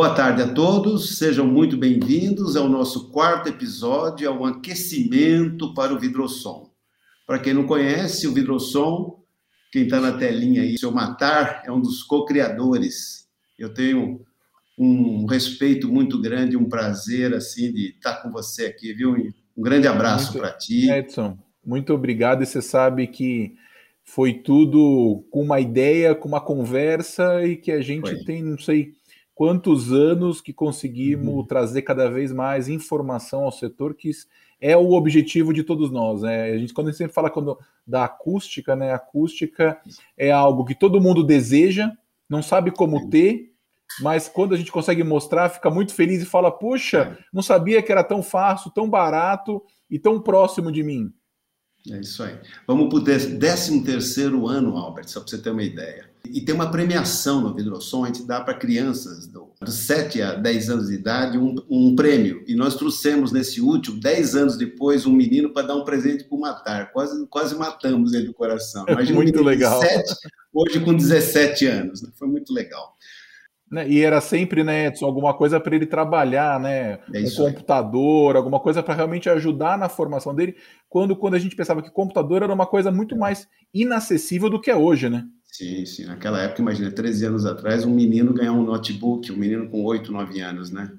Boa tarde a todos, sejam muito bem-vindos ao nosso quarto episódio, ao aquecimento para o Vidrosom. Para quem não conhece, o Vidrosom, quem está na telinha aí, o seu Matar, é um dos co-criadores. Eu tenho um respeito muito grande, um prazer assim de estar com você aqui, viu? Um grande abraço para ti. Edson, muito obrigado. E você sabe que foi tudo com uma ideia, com uma conversa e que a gente foi. tem, não sei quantos anos que conseguimos uhum. trazer cada vez mais informação ao setor, que é o objetivo de todos nós. Né? A gente, quando a gente sempre fala quando, da acústica, né? acústica é algo que todo mundo deseja, não sabe como ter, mas quando a gente consegue mostrar, fica muito feliz e fala: Puxa, é. não sabia que era tão fácil, tão barato e tão próximo de mim. É isso aí. Vamos para o 13 terceiro ano, Albert, só para você ter uma ideia. E tem uma premiação no Vidrosom, a gente dá para crianças do, dos 7 a 10 anos de idade um, um, prêmio. E nós trouxemos nesse último, 10 anos depois, um menino para dar um presente para o Matar. Quase, quase matamos ele do coração. Imagina muito um legal. 7, hoje com 17 anos. Né? Foi muito legal. Né? E era sempre, né, Edson, alguma coisa para ele trabalhar, né? É um computador, alguma coisa para realmente ajudar na formação dele, quando, quando a gente pensava que computador era uma coisa muito mais inacessível do que é hoje, né? Sim, sim. Naquela época, imagina, 13 anos atrás, um menino ganhar um notebook, um menino com 8, 9 anos, né?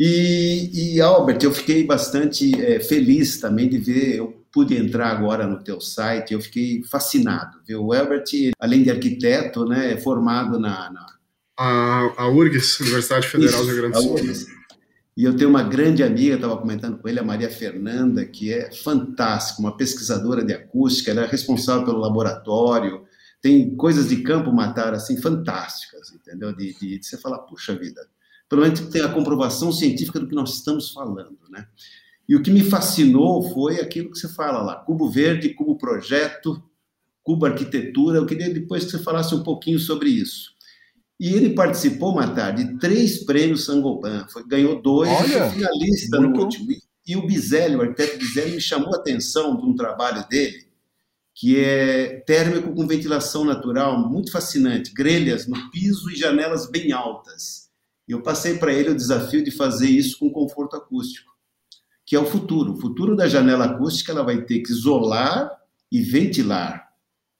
E, e Albert, eu fiquei bastante é, feliz também de ver, eu pude entrar agora no teu site, eu fiquei fascinado. Viu? O Albert, além de arquiteto, né, é formado na, na a, a URGS, Universidade Federal Isso, do Rio Grande do Sul. E eu tenho uma grande amiga, estava comentando com ele, a Maria Fernanda, que é fantástica, uma pesquisadora de acústica, ela é responsável pelo laboratório, tem coisas de campo matar assim fantásticas, entendeu? De, de, de você falar, puxa vida, pelo menos tem a comprovação científica do que nós estamos falando, né? E o que me fascinou foi aquilo que você fala lá, cubo verde, cubo projeto, cubo arquitetura. Eu queria depois que você falasse um pouquinho sobre isso. E ele participou, Matar, de três prêmios Sangoban. Foi, ganhou dois, Olha, foi finalista muito... no último. E o Bizelli, o arquiteto Bizelli, me chamou a atenção de um trabalho dele, que é térmico com ventilação natural, muito fascinante. Grelhas no piso e janelas bem altas. E eu passei para ele o desafio de fazer isso com conforto acústico, que é o futuro. O futuro da janela acústica ela vai ter que isolar e ventilar.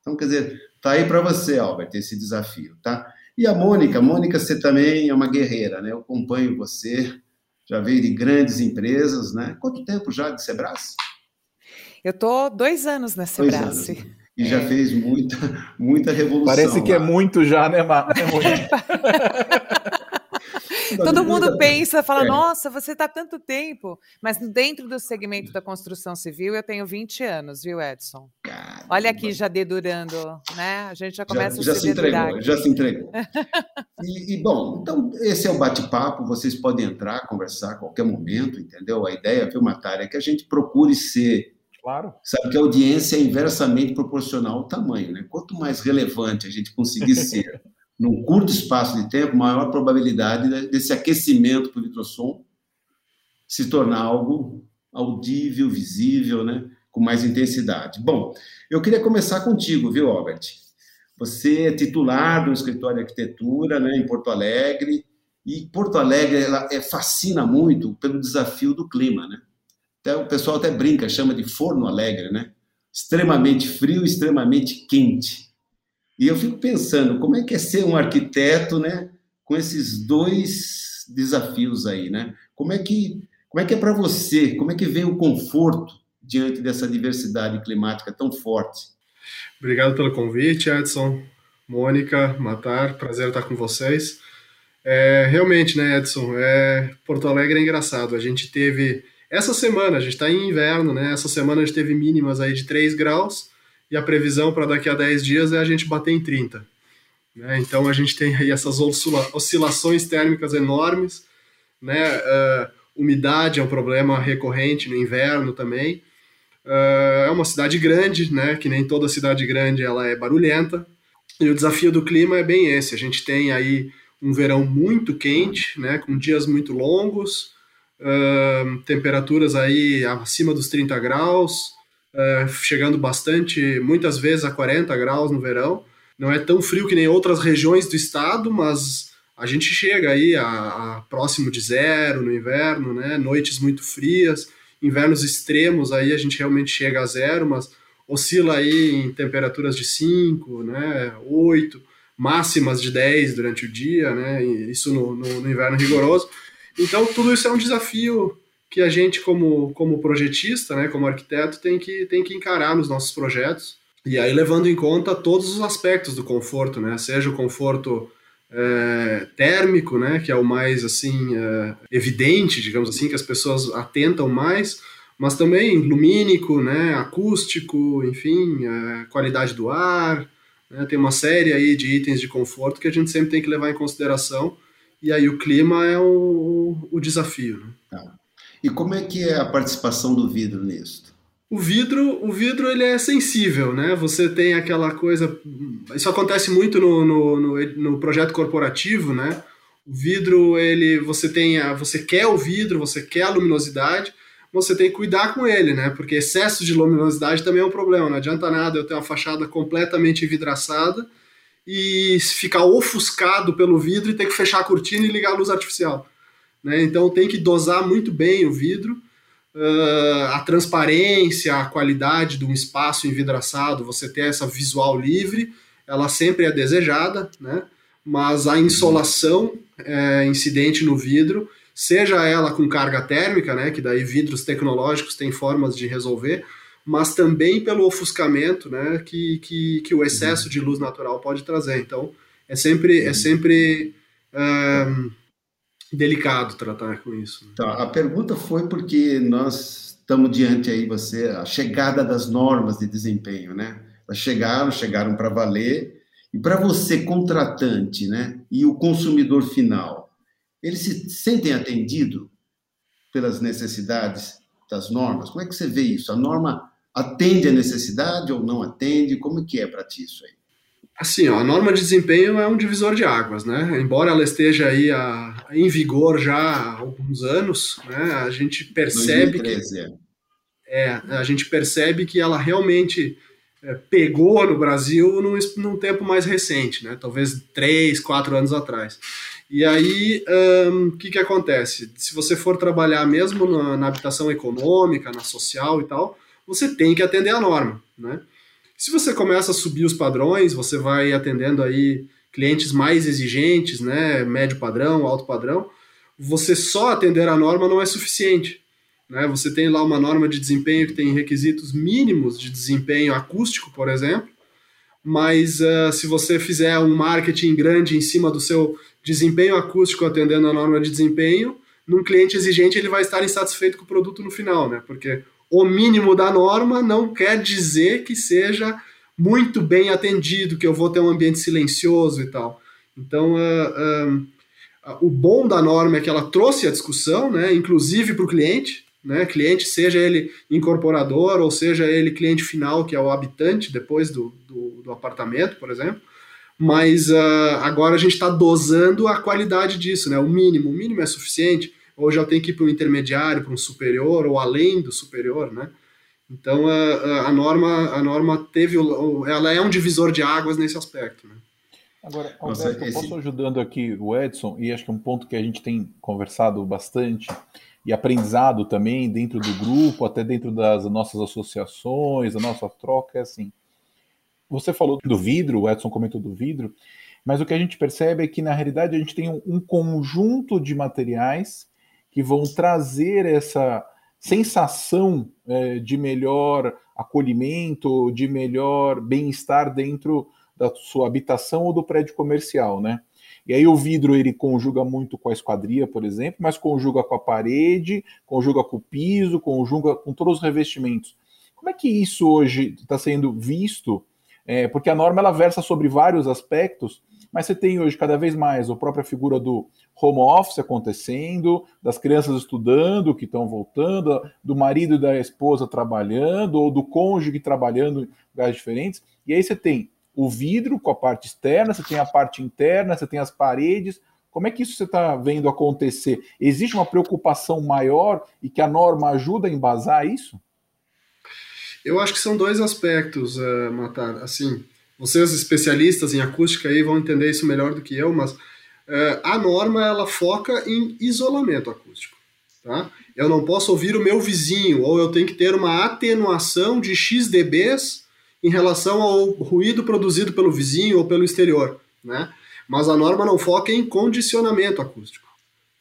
Então, quer dizer, tá aí para você, Albert, esse desafio, tá? E a Mônica, Mônica, você também é uma guerreira, né? Eu acompanho você, já veio de grandes empresas, né? Quanto tempo já de Sebras? Eu tô dois anos na Sebras. E é. já fez muita, muita revolução. Parece que é lá. é muito já, né, Mar? Todo mundo pensa, fala, é. nossa, você está tanto tempo. Mas dentro do segmento da construção civil, eu tenho 20 anos, viu, Edson? Caramba. Olha aqui, já dedurando, né? A gente já começa já, a já se, entregou, Já se entregou. e, e, bom, então, esse é o bate-papo. Vocês podem entrar, conversar a qualquer momento, entendeu? A ideia, viu, Matária, é que a gente procure ser Claro. Sabe que a audiência é inversamente proporcional ao tamanho, né? Quanto mais relevante a gente conseguir ser num curto espaço de tempo, maior probabilidade desse aquecimento para o vitrossom se tornar algo audível, visível, né? com mais intensidade. Bom, eu queria começar contigo, viu, Albert? Você é titular do escritório de arquitetura né, em Porto Alegre, e Porto Alegre ela é, fascina muito pelo desafio do clima, né? Até, o pessoal até brinca, chama de forno alegre, né? Extremamente frio, extremamente quente. E eu fico pensando, como é que é ser um arquiteto, né, com esses dois desafios aí, né? Como é que como é que é para você? Como é que vem o conforto diante dessa diversidade climática tão forte? Obrigado pelo convite, Edson, Mônica, Matar, prazer estar com vocês. É, realmente, né, Edson, é, Porto Alegre é engraçado. A gente teve essa semana, a gente está em inverno, né? Essa semana a gente teve mínimas aí de 3 graus e a previsão para daqui a 10 dias é a gente bater em 30. Né? Então a gente tem aí essas oscilações térmicas enormes, né? Uh, umidade é um problema recorrente no inverno também. Uh, é uma cidade grande, né? Que nem toda cidade grande ela é barulhenta. E o desafio do clima é bem esse. A gente tem aí um verão muito quente, né? Com dias muito longos, uh, temperaturas aí acima dos 30 graus, uh, chegando bastante, muitas vezes a 40 graus no verão. Não é tão frio que nem outras regiões do estado, mas a gente chega aí a, a, próximo de zero no inverno, né? Noites muito frias, invernos extremos aí a gente realmente chega a zero, mas oscila aí em temperaturas de 5, né? 8, máximas de 10 durante o dia, né? Isso no, no, no inverno rigoroso. Então tudo isso é um desafio que a gente como, como projetista, né, como arquiteto, tem que, tem que encarar nos nossos projetos. E aí levando em conta todos os aspectos do conforto, né? Seja o conforto é, térmico, né, que é o mais assim é, evidente, digamos assim, que as pessoas atentam mais, mas também lumínico, né, acústico, enfim, é, qualidade do ar, né, tem uma série aí de itens de conforto que a gente sempre tem que levar em consideração. E aí o clima é o, o desafio. Né? E como é que é a participação do vidro nisso? O vidro, o vidro ele é sensível, né? Você tem aquela coisa. Isso acontece muito no, no, no, no projeto corporativo, né? O vidro, ele, você tem, a, você quer o vidro, você quer a luminosidade, você tem que cuidar com ele, né? Porque excesso de luminosidade também é um problema. Não adianta nada eu ter uma fachada completamente vidraçada e ficar ofuscado pelo vidro e ter que fechar a cortina e ligar a luz artificial. Né? Então tem que dosar muito bem o vidro uh, a transparência, a qualidade de um espaço envidraçado, você ter essa visual livre, ela sempre é desejada, né? mas a insolação é, incidente no vidro, seja ela com carga térmica, né, que daí vidros tecnológicos têm formas de resolver, mas também pelo ofuscamento, né, que, que, que o excesso de luz natural pode trazer. Então, é sempre, é sempre um, delicado tratar com isso. Então, a pergunta foi porque nós estamos diante aí você a chegada das normas de desempenho, né? Elas chegaram, chegaram para valer. E para você contratante, né, e o consumidor final, eles se sentem atendidos pelas necessidades das normas? Como é que você vê isso? A norma atende a necessidade ou não atende? Como é que é para ti isso aí? Assim, ó, a norma de desempenho é um divisor de águas, né? Embora ela esteja aí a, em vigor já há alguns anos, né? A gente percebe 2013, que é. é, a gente percebe que ela realmente é, pegou no Brasil num, num tempo mais recente, né? Talvez três, quatro anos atrás. E aí, o um, que que acontece? Se você for trabalhar mesmo na, na habitação econômica, na social e tal, você tem que atender a norma, né? Se você começa a subir os padrões, você vai atendendo aí clientes mais exigentes, né, médio padrão, alto padrão, você só atender a norma não é suficiente. Né? Você tem lá uma norma de desempenho que tem requisitos mínimos de desempenho acústico, por exemplo, mas uh, se você fizer um marketing grande em cima do seu desempenho acústico atendendo a norma de desempenho, num cliente exigente ele vai estar insatisfeito com o produto no final, né? Porque o mínimo da norma não quer dizer que seja muito bem atendido, que eu vou ter um ambiente silencioso e tal. Então, uh, uh, o bom da norma é que ela trouxe a discussão, né, inclusive para o cliente, né, cliente, seja ele incorporador ou seja ele cliente final, que é o habitante depois do, do, do apartamento, por exemplo. Mas uh, agora a gente está dosando a qualidade disso, né, o mínimo. O mínimo é suficiente ou já tem que ir para um intermediário, para um superior, ou além do superior, né? Então a, a, norma a norma teve ela é um divisor de águas nesse aspecto, né? Agora, Alberto, esse... posso ajudando aqui o Edson e acho que é um ponto que a gente tem conversado bastante e aprendizado também dentro do grupo, até dentro das nossas associações, a nossa troca é assim. Você falou do vidro, o Edson comentou do vidro, mas o que a gente percebe é que na realidade a gente tem um, um conjunto de materiais que vão trazer essa sensação é, de melhor acolhimento, de melhor bem-estar dentro da sua habitação ou do prédio comercial, né? E aí o vidro ele conjuga muito com a esquadria, por exemplo, mas conjuga com a parede, conjuga com o piso, conjuga com todos os revestimentos. Como é que isso hoje está sendo visto? É, porque a norma ela versa sobre vários aspectos, mas você tem hoje cada vez mais a própria figura do home office acontecendo, das crianças estudando que estão voltando, do marido e da esposa trabalhando, ou do cônjuge trabalhando em lugares diferentes. E aí você tem o vidro com a parte externa, você tem a parte interna, você tem as paredes. Como é que isso você está vendo acontecer? Existe uma preocupação maior e que a norma ajuda a embasar isso? Eu acho que são dois aspectos, uh, Matar. Assim, vocês especialistas em acústica aí vão entender isso melhor do que eu, mas é, a norma ela foca em isolamento acústico. Tá? Eu não posso ouvir o meu vizinho, ou eu tenho que ter uma atenuação de x dBs em relação ao ruído produzido pelo vizinho ou pelo exterior. Né? Mas a norma não foca em condicionamento acústico.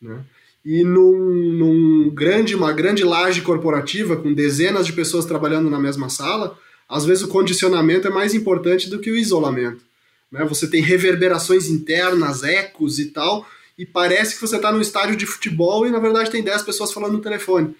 Né? E num, num grande, uma grande laje corporativa, com dezenas de pessoas trabalhando na mesma sala, às vezes o condicionamento é mais importante do que o isolamento. Né? Você tem reverberações internas, ecos e tal, e parece que você está num estádio de futebol e na verdade tem 10 pessoas falando no telefone.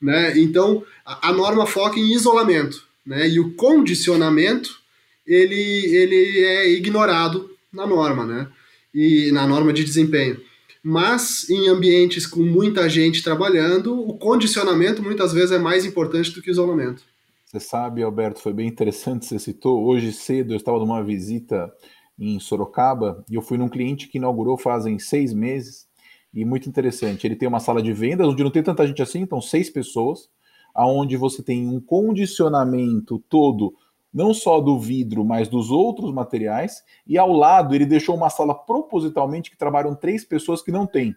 Né? Então a, a norma foca em isolamento. Né? E o condicionamento ele, ele é ignorado na norma, né? E na norma de desempenho. Mas em ambientes com muita gente trabalhando, o condicionamento muitas vezes é mais importante do que o isolamento. Você sabe, Alberto, foi bem interessante, você citou. Hoje cedo eu estava numa visita em Sorocaba e eu fui num cliente que inaugurou fazem seis meses e muito interessante. Ele tem uma sala de vendas onde não tem tanta gente assim, então seis pessoas, aonde você tem um condicionamento todo, não só do vidro, mas dos outros materiais, e ao lado ele deixou uma sala propositalmente que trabalham três pessoas que não tem.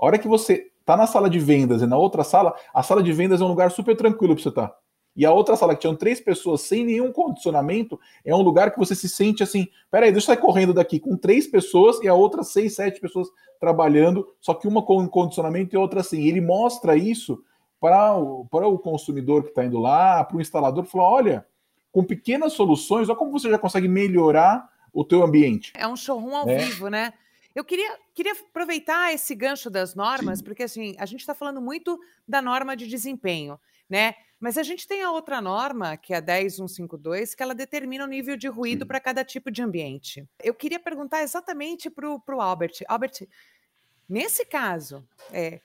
A hora que você está na sala de vendas e na outra sala, a sala de vendas é um lugar super tranquilo para você estar. Tá. E a outra sala que tinham três pessoas sem nenhum condicionamento é um lugar que você se sente assim: peraí, deixa eu sair correndo daqui com três pessoas e a outra seis, sete pessoas trabalhando, só que uma com condicionamento e outra assim. ele mostra isso para o, para o consumidor que está indo lá, para o instalador, falar: olha, com pequenas soluções, olha como você já consegue melhorar o teu ambiente. É um showroom ao é. vivo, né? Eu queria, queria aproveitar esse gancho das normas, Sim. porque assim, a gente está falando muito da norma de desempenho, né? Mas a gente tem a outra norma, que é a 10152, que ela determina o nível de ruído para cada tipo de ambiente. Eu queria perguntar exatamente para o Albert. Albert, nesse caso, é,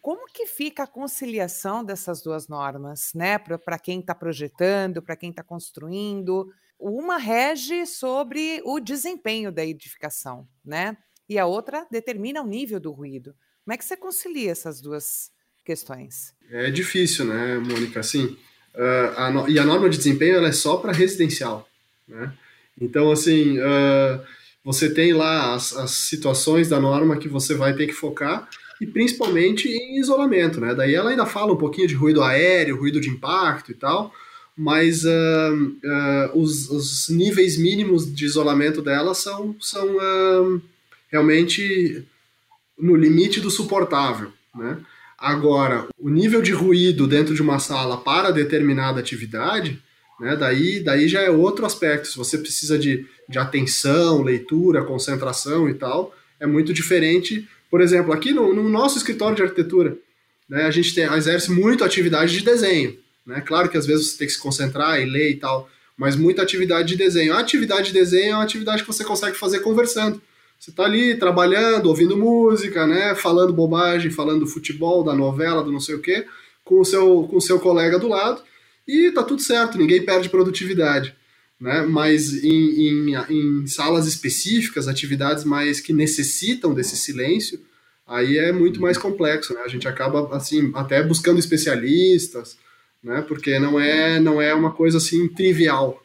como que fica a conciliação dessas duas normas, né? Para quem está projetando, para quem está construindo. Uma rege sobre o desempenho da edificação, né? E a outra determina o nível do ruído. Como é que você concilia essas duas questões? É difícil, né, Mônica? Assim, uh, a no... e a norma de desempenho ela é só para residencial, né? Então, assim, uh, você tem lá as, as situações da norma que você vai ter que focar e principalmente em isolamento, né? Daí ela ainda fala um pouquinho de ruído aéreo, ruído de impacto e tal, mas uh, uh, os, os, níveis mínimos de isolamento dela são, são uh, realmente no limite do suportável, né? Agora, o nível de ruído dentro de uma sala para determinada atividade, né, daí, daí já é outro aspecto. Se você precisa de, de atenção, leitura, concentração e tal, é muito diferente. Por exemplo, aqui no, no nosso escritório de arquitetura, né, a gente tem, exerce muito atividade de desenho. Né? Claro que às vezes você tem que se concentrar e ler e tal, mas muita atividade de desenho. A atividade de desenho é uma atividade que você consegue fazer conversando. Você está ali trabalhando, ouvindo música, né, falando bobagem, falando do futebol, da novela, do não sei o quê, com o seu, com o seu colega do lado, e tá tudo certo, ninguém perde produtividade. Né? Mas em, em, em salas específicas, atividades mais que necessitam desse silêncio, aí é muito mais complexo, né? A gente acaba assim até buscando especialistas, né? Porque não é não é uma coisa assim trivial.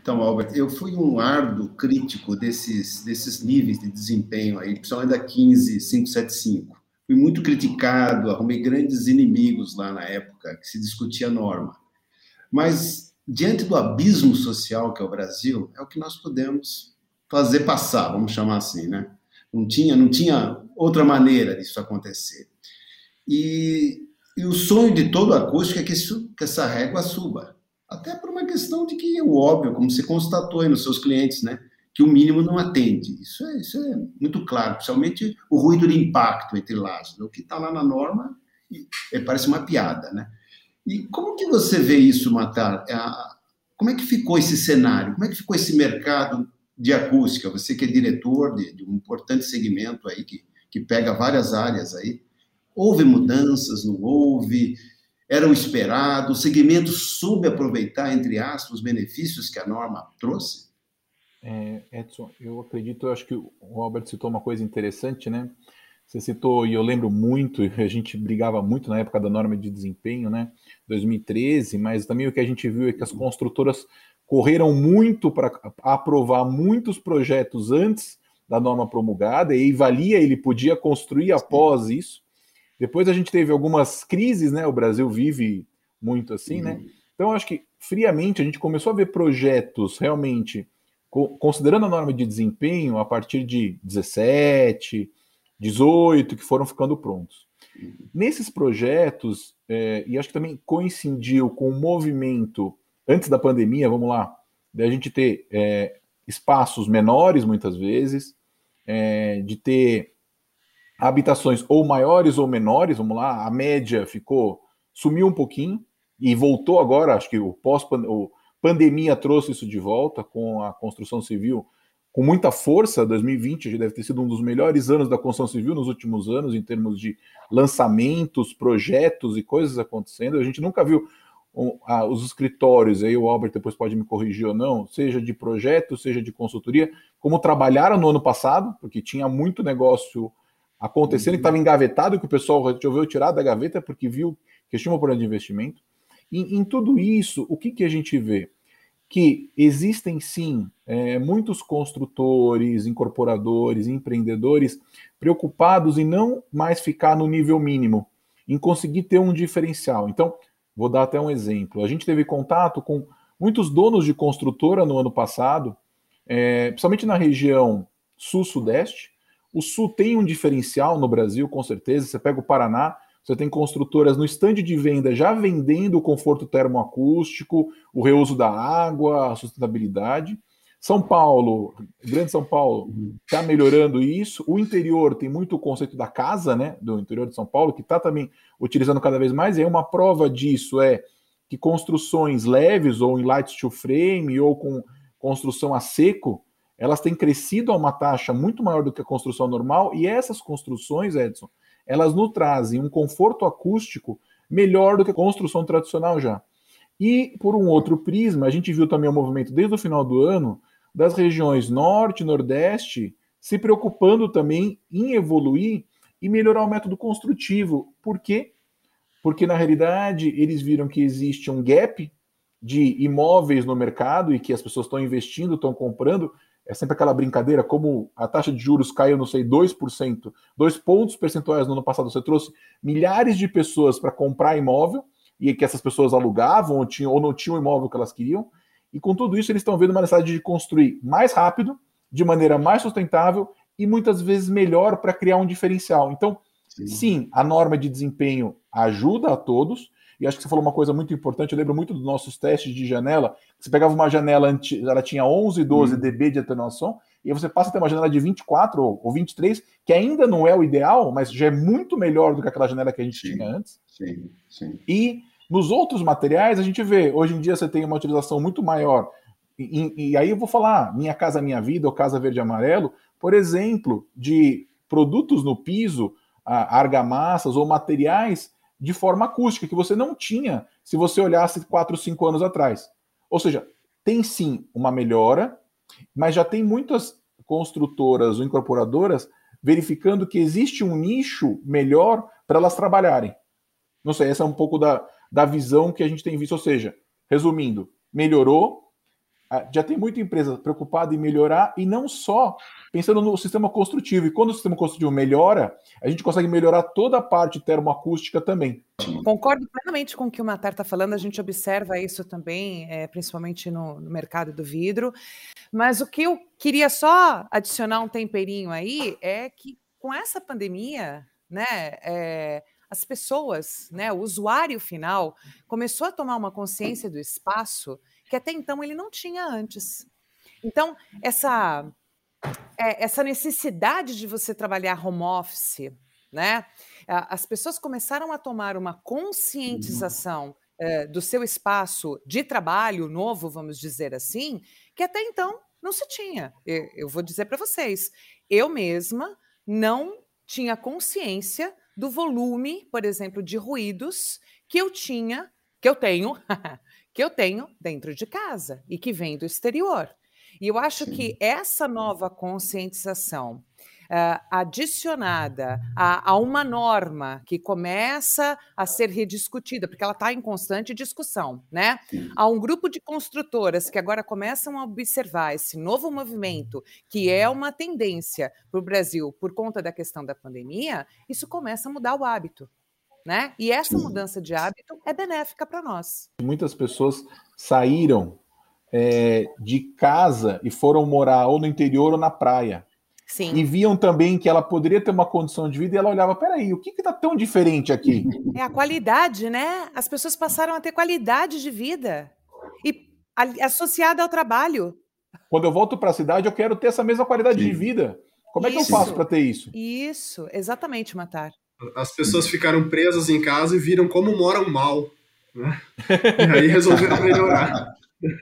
Então, Albert, eu fui um árduo crítico desses, desses níveis de desempenho aí, principalmente da 15575. Fui muito criticado, arrumei grandes inimigos lá na época que se discutia a norma. Mas, diante do abismo social que é o Brasil, é o que nós podemos fazer passar, vamos chamar assim, né? Não tinha, não tinha outra maneira disso acontecer. E, e o sonho de todo acústico é que, isso, que essa régua suba até por uma questão de que é óbvio, como você constatou aí nos seus clientes, né? Que o mínimo não atende. Isso é, isso é muito claro, principalmente o ruído de impacto entre laços. O que está lá na norma é, parece uma piada, né? E como que você vê isso, Matar? Como é que ficou esse cenário? Como é que ficou esse mercado de acústica? Você que é diretor de, de um importante segmento aí, que, que pega várias áreas aí. Houve mudanças, não houve? Era o esperado, o segmento soube aproveitar, entre aspas, os benefícios que a norma trouxe? É, Edson, eu acredito, eu acho que o Albert citou uma coisa interessante, né? Você citou, e eu lembro muito, a gente brigava muito na época da norma de desempenho, né? 2013, mas também o que a gente viu é que as construtoras correram muito para aprovar muitos projetos antes da norma promulgada, e valia, ele podia construir após isso. Depois a gente teve algumas crises, né? O Brasil vive muito assim, né? uhum. né? Então, acho que friamente a gente começou a ver projetos realmente considerando a norma de desempenho a partir de 17, 18 que foram ficando prontos. Uhum. Nesses projetos, é, e acho que também coincidiu com o movimento antes da pandemia, vamos lá, da gente ter é, espaços menores muitas vezes, é, de ter habitações ou maiores ou menores, vamos lá, a média ficou, sumiu um pouquinho e voltou agora, acho que o pós-pandemia trouxe isso de volta com a construção civil com muita força, 2020 já deve ter sido um dos melhores anos da construção civil nos últimos anos, em termos de lançamentos, projetos e coisas acontecendo. A gente nunca viu os escritórios, aí o Albert depois pode me corrigir ou não, seja de projeto, seja de consultoria, como trabalharam no ano passado, porque tinha muito negócio acontecendo que estava engavetado, que o pessoal resolveu tirar da gaveta porque viu que tinha um problema de investimento. E, em tudo isso, o que, que a gente vê? Que existem sim é, muitos construtores, incorporadores, empreendedores preocupados em não mais ficar no nível mínimo, em conseguir ter um diferencial. Então, vou dar até um exemplo. A gente teve contato com muitos donos de construtora no ano passado, é, principalmente na região sul-sudeste, o Sul tem um diferencial no Brasil, com certeza. Você pega o Paraná, você tem construtoras no estande de venda já vendendo o conforto termoacústico, o reuso da água, a sustentabilidade. São Paulo, Grande São Paulo, está melhorando isso. O interior tem muito o conceito da casa, né? Do interior de São Paulo, que está também utilizando cada vez mais. E aí uma prova disso é que construções leves, ou em light steel frame, ou com construção a seco, elas têm crescido a uma taxa muito maior do que a construção normal, e essas construções, Edson, elas nos trazem um conforto acústico melhor do que a construção tradicional já. E, por um outro prisma, a gente viu também o movimento desde o final do ano das regiões norte e nordeste se preocupando também em evoluir e melhorar o método construtivo. Por quê? Porque, na realidade, eles viram que existe um gap de imóveis no mercado e que as pessoas estão investindo, estão comprando, é sempre aquela brincadeira, como a taxa de juros caiu, não sei, 2%, dois pontos percentuais no ano passado, você trouxe milhares de pessoas para comprar imóvel, e que essas pessoas alugavam ou, tinham, ou não tinham o imóvel que elas queriam, e com tudo isso eles estão vendo uma necessidade de construir mais rápido, de maneira mais sustentável e muitas vezes melhor para criar um diferencial. Então, sim. sim, a norma de desempenho ajuda a todos, e acho que você falou uma coisa muito importante. Eu lembro muito dos nossos testes de janela. Você pegava uma janela, ela tinha 11, 12 hum. dB de atenuação, e você passa a ter uma janela de 24 ou 23, que ainda não é o ideal, mas já é muito melhor do que aquela janela que a gente sim, tinha antes. Sim, sim. E nos outros materiais, a gente vê, hoje em dia você tem uma utilização muito maior. E, e aí eu vou falar Minha Casa Minha Vida ou Casa Verde Amarelo, por exemplo, de produtos no piso, argamassas ou materiais de forma acústica, que você não tinha se você olhasse 4, 5 anos atrás. Ou seja, tem sim uma melhora, mas já tem muitas construtoras ou incorporadoras verificando que existe um nicho melhor para elas trabalharem. Não sei, essa é um pouco da, da visão que a gente tem visto. Ou seja, resumindo, melhorou, ah, já tem muita empresa preocupada em melhorar e não só pensando no sistema construtivo. E quando o sistema construtivo melhora, a gente consegue melhorar toda a parte termoacústica também. Concordo plenamente com o que o Matar está falando, a gente observa isso também, é, principalmente no, no, mercado do vidro. Mas o que eu queria só adicionar um temperinho aí é que com essa pandemia, né, é, as pessoas, né, o usuário final, começou a tomar uma consciência do espaço que até então ele não tinha antes. Então, essa, é, essa necessidade de você trabalhar home office, né? As pessoas começaram a tomar uma conscientização é, do seu espaço de trabalho novo, vamos dizer assim, que até então não se tinha. Eu, eu vou dizer para vocês, eu mesma não tinha consciência do volume, por exemplo, de ruídos que eu tinha, que eu tenho que eu tenho dentro de casa e que vem do exterior. E eu acho Sim. que essa nova conscientização, uh, adicionada a, a, uma norma que começa a ser rediscutida, porque ela está em constante discussão, né? Há um grupo de construtoras que agora começam a observar esse novo movimento, que é uma tendência para o Brasil por conta da questão da pandemia, isso começa a mudar o hábito. Né? E essa mudança de hábito é benéfica para nós. Muitas pessoas saíram é, de casa e foram morar ou no interior ou na praia. Sim. E viam também que ela poderia ter uma condição de vida e ela olhava, peraí, o que está tão diferente aqui? É a qualidade, né? As pessoas passaram a ter qualidade de vida e associada ao trabalho. Quando eu volto para a cidade, eu quero ter essa mesma qualidade Sim. de vida. Como isso. é que eu faço para ter isso? Isso, exatamente, Matar. As pessoas ficaram presas em casa e viram como moram mal. Né? E aí resolveram melhorar.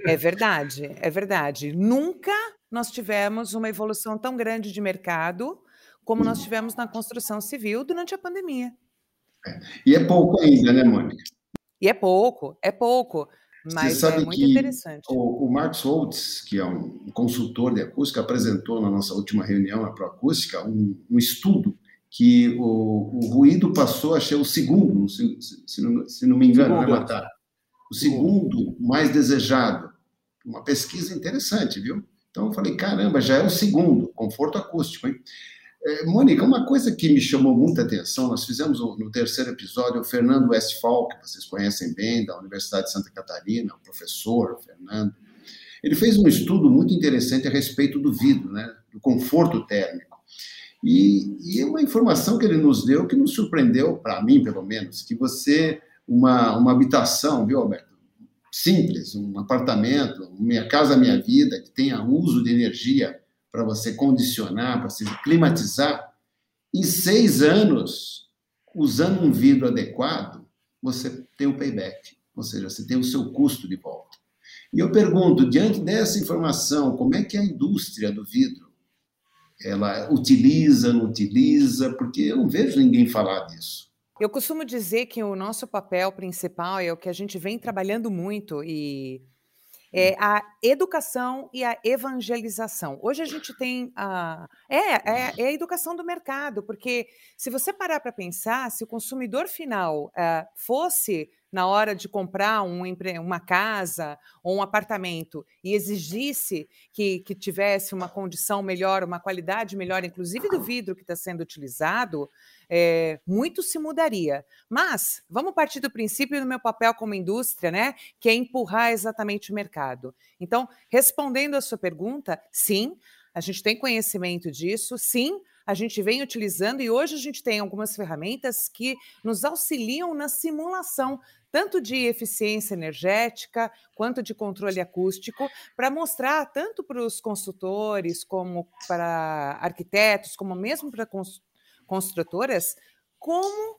É verdade, é verdade. Nunca nós tivemos uma evolução tão grande de mercado como nós tivemos na construção civil durante a pandemia. É. E é pouco ainda, né, Mônica? E é pouco, é pouco. Mas Você sabe é muito que interessante. O, o Marcos Holtz, que é um consultor de acústica, apresentou na nossa última reunião na Proacústica um, um estudo que o, o, ruído passou a ser o segundo, se, se, não, se não me engano, segundo. né, Matar? O segundo mais desejado. Uma pesquisa interessante, viu? Então eu falei, caramba, já é o segundo, conforto acústico, hein? É, Mônica, uma coisa que me chamou muita atenção, nós fizemos no terceiro episódio o Fernando Westphal, que vocês conhecem bem, da Universidade de Santa Catarina, o professor Fernando. Ele fez um estudo muito interessante a respeito do vidro, né, do conforto térmico. E, e uma informação que ele nos deu que nos surpreendeu, para mim pelo menos, que você, uma, uma habitação, viu, Alberto? simples, um apartamento, minha casa, minha vida, que tenha uso de energia para você condicionar, para se climatizar, em seis anos, usando um vidro adequado, você tem o payback, ou seja, você tem o seu custo de volta. E eu pergunto, diante dessa informação, como é que a indústria do vidro ela utiliza, não utiliza, porque eu não vejo ninguém falar disso. Eu costumo dizer que o nosso papel principal é o que a gente vem trabalhando muito e é a educação e a evangelização. Hoje a gente tem a é, é, é a educação do mercado, porque se você parar para pensar, se o consumidor final uh, fosse na hora de comprar um, uma casa ou um apartamento e exigisse que, que tivesse uma condição melhor, uma qualidade melhor, inclusive do vidro que está sendo utilizado, é, muito se mudaria. Mas vamos partir do princípio do meu papel como indústria, né? Que é empurrar exatamente o mercado. Então, respondendo a sua pergunta, sim, a gente tem conhecimento disso, sim, a gente vem utilizando e hoje a gente tem algumas ferramentas que nos auxiliam na simulação tanto de eficiência energética quanto de controle acústico, para mostrar tanto para os consultores, como para arquitetos, como mesmo para construtoras, como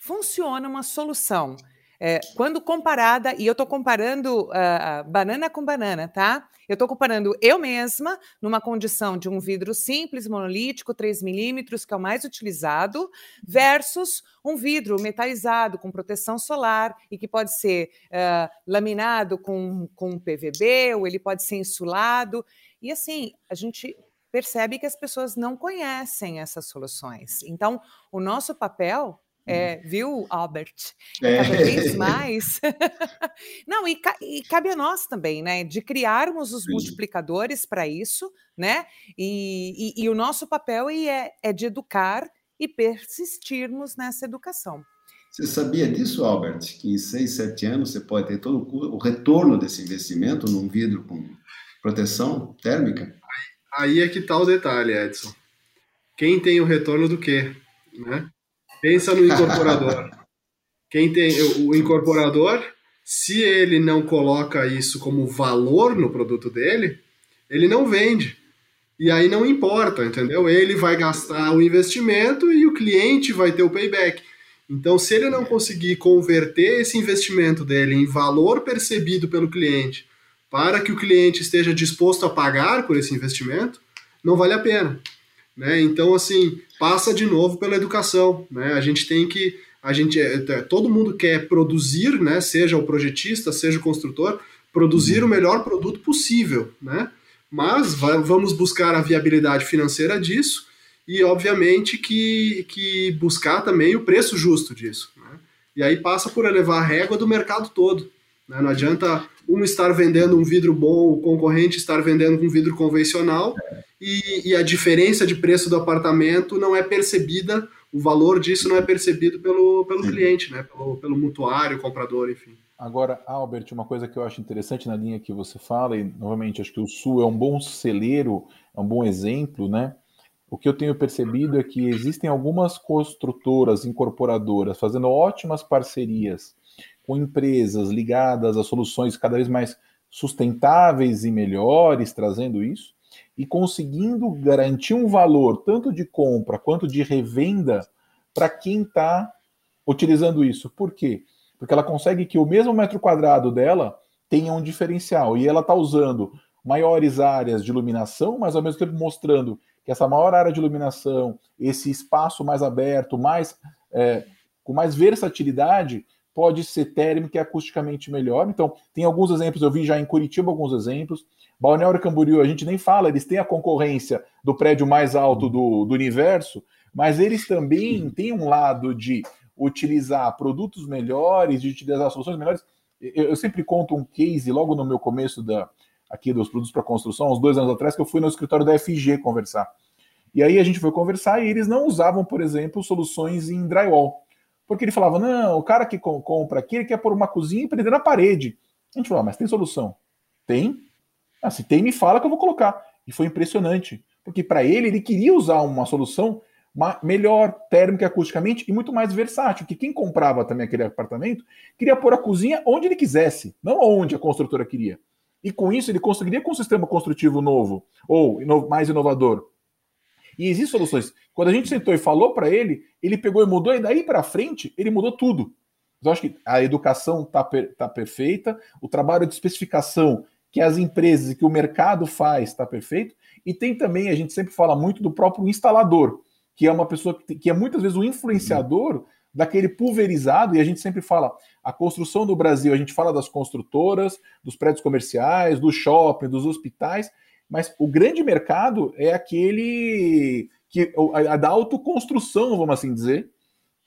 funciona uma solução é, quando comparada, e eu estou comparando uh, banana com banana, tá? Eu estou comparando eu mesma, numa condição de um vidro simples, monolítico, 3 milímetros, que é o mais utilizado, versus um vidro metalizado, com proteção solar, e que pode ser uh, laminado com, com PVB, ou ele pode ser insulado. E assim, a gente percebe que as pessoas não conhecem essas soluções. Então, o nosso papel é, viu, Albert? É. Cada vez mais. Não, e, ca e, cabe a nós também, né? De criarmos os Sim. multiplicadores para isso, né? E, e, e, o nosso papel é, é de educar e persistirmos nessa educação. Você sabia disso, Albert? Que em seis, sete anos você pode ter todo o retorno desse investimento num vidro com proteção térmica? Aí é que está o detalhe, Edson. Quem tem o retorno do quê? Né? Pensa no incorporador. Quem tem o incorporador, se ele não coloca isso como valor no produto dele, ele não vende. E aí não importa, entendeu? Ele vai gastar o investimento e o cliente vai ter o payback. Então, se ele não conseguir converter esse investimento dele em valor percebido pelo cliente para que o cliente esteja disposto a pagar por esse investimento, não vale a pena. Né? Então, assim, passa de novo pela educação. Né? A gente tem que. A gente, é, é, todo mundo quer produzir, né? seja o projetista, seja o construtor, produzir o melhor produto possível. Né? Mas vamos buscar a viabilidade financeira disso e, obviamente, que, que buscar também o preço justo disso. Né? E aí passa por elevar a régua do mercado todo. Né? Não adianta um estar vendendo um vidro bom, o concorrente estar vendendo um vidro convencional, e, e a diferença de preço do apartamento não é percebida, o valor disso não é percebido pelo, pelo cliente, né? pelo, pelo mutuário, comprador, enfim. Agora, Albert, uma coisa que eu acho interessante na linha que você fala, e novamente acho que o Sul é um bom celeiro, é um bom exemplo, né? O que eu tenho percebido é que existem algumas construtoras, incorporadoras, fazendo ótimas parcerias com empresas ligadas a soluções cada vez mais sustentáveis e melhores, trazendo isso, e conseguindo garantir um valor tanto de compra quanto de revenda para quem está utilizando isso. Por quê? Porque ela consegue que o mesmo metro quadrado dela tenha um diferencial e ela está usando maiores áreas de iluminação, mas ao mesmo tempo mostrando que essa maior área de iluminação, esse espaço mais aberto, mais é, com mais versatilidade, pode ser térmica e acusticamente melhor. Então, tem alguns exemplos, eu vi já em Curitiba alguns exemplos. Balneário Camboriú, a gente nem fala, eles têm a concorrência do prédio mais alto do, do universo, mas eles também têm um lado de utilizar produtos melhores, de utilizar soluções melhores. Eu, eu sempre conto um case logo no meu começo da, aqui dos produtos para construção, uns dois anos atrás, que eu fui no escritório da FG conversar. E aí a gente foi conversar e eles não usavam, por exemplo, soluções em drywall. Porque ele falava, não, o cara que compra aqui, ele quer pôr uma cozinha e prender na parede. A gente falou, ah, mas tem solução? Tem? Ah, se tem, me fala que eu vou colocar. E foi impressionante. Porque para ele, ele queria usar uma solução melhor térmica acusticamente e muito mais versátil, que quem comprava também aquele apartamento queria pôr a cozinha onde ele quisesse, não onde a construtora queria. E com isso ele conseguiria com um sistema construtivo novo ou mais inovador. E existem soluções. Quando a gente sentou e falou para ele, ele pegou e mudou, e daí para frente ele mudou tudo. Eu acho que a educação está per, tá perfeita, o trabalho de especificação que as empresas e que o mercado faz está perfeito, e tem também, a gente sempre fala muito do próprio instalador, que é uma pessoa que, que é muitas vezes o influenciador daquele pulverizado, e a gente sempre fala, a construção do Brasil, a gente fala das construtoras, dos prédios comerciais, do shopping, dos hospitais, mas o grande mercado é aquele que a, a da autoconstrução, vamos assim dizer,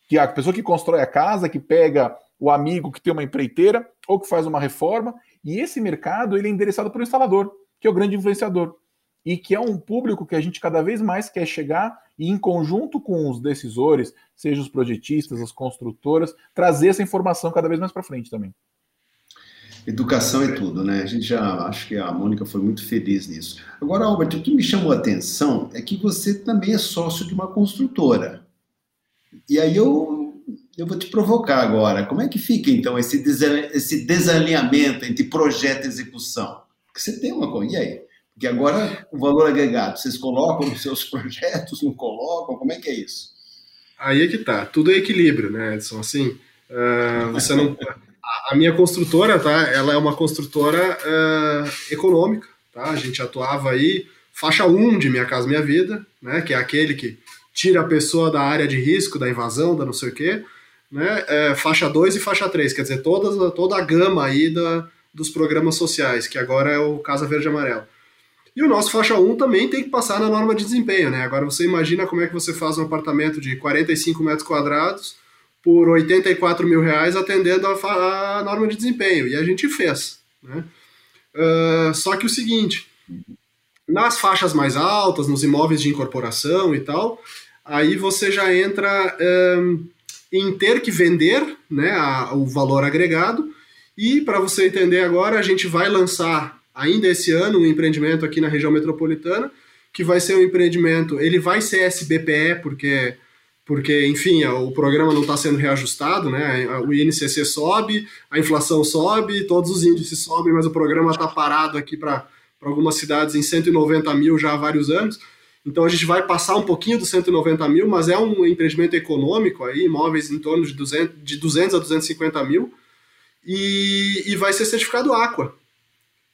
que a pessoa que constrói a casa, que pega o amigo que tem uma empreiteira ou que faz uma reforma, e esse mercado ele é endereçado pelo instalador, que é o grande influenciador, e que é um público que a gente cada vez mais quer chegar e em conjunto com os decisores, seja os projetistas, as construtoras, trazer essa informação cada vez mais para frente também. Educação é tudo, né? A gente já acho que a Mônica foi muito feliz nisso. Agora, Albert, o que me chamou a atenção é que você também é sócio de uma construtora. E aí eu, eu vou te provocar agora. Como é que fica, então, esse, esse desalinhamento entre projeto e execução? Porque você tem uma coisa. E aí? Porque agora o valor agregado, vocês colocam nos seus projetos, não colocam? Como é que é isso? Aí é que tá. Tudo é equilíbrio, né, Edson? Assim, uh, você não a minha construtora, tá? Ela é uma construtora uh, econômica, tá? A gente atuava aí faixa 1 de Minha Casa Minha Vida, né? Que é aquele que tira a pessoa da área de risco, da invasão, da não sei o quê, né? É, faixa 2 e faixa 3, quer dizer, toda, toda a gama aí da, dos programas sociais, que agora é o Casa Verde e Amarelo. E o nosso faixa 1 também tem que passar na norma de desempenho, né? Agora você imagina como é que você faz um apartamento de 45 metros quadrados por 84 mil reais atendendo a, a norma de desempenho. E a gente fez. Né? Uh, só que o seguinte, nas faixas mais altas, nos imóveis de incorporação e tal, aí você já entra um, em ter que vender né, a, o valor agregado. E para você entender agora, a gente vai lançar ainda esse ano um empreendimento aqui na região metropolitana, que vai ser um empreendimento, ele vai ser SBPE, porque porque, enfim, o programa não está sendo reajustado, né? O INCC sobe, a inflação sobe, todos os índices sobem, mas o programa está parado aqui para algumas cidades em 190 mil já há vários anos. Então a gente vai passar um pouquinho dos 190 mil, mas é um empreendimento econômico aí, imóveis em torno de 200, de 200 a 250 mil, e, e vai ser certificado Aqua.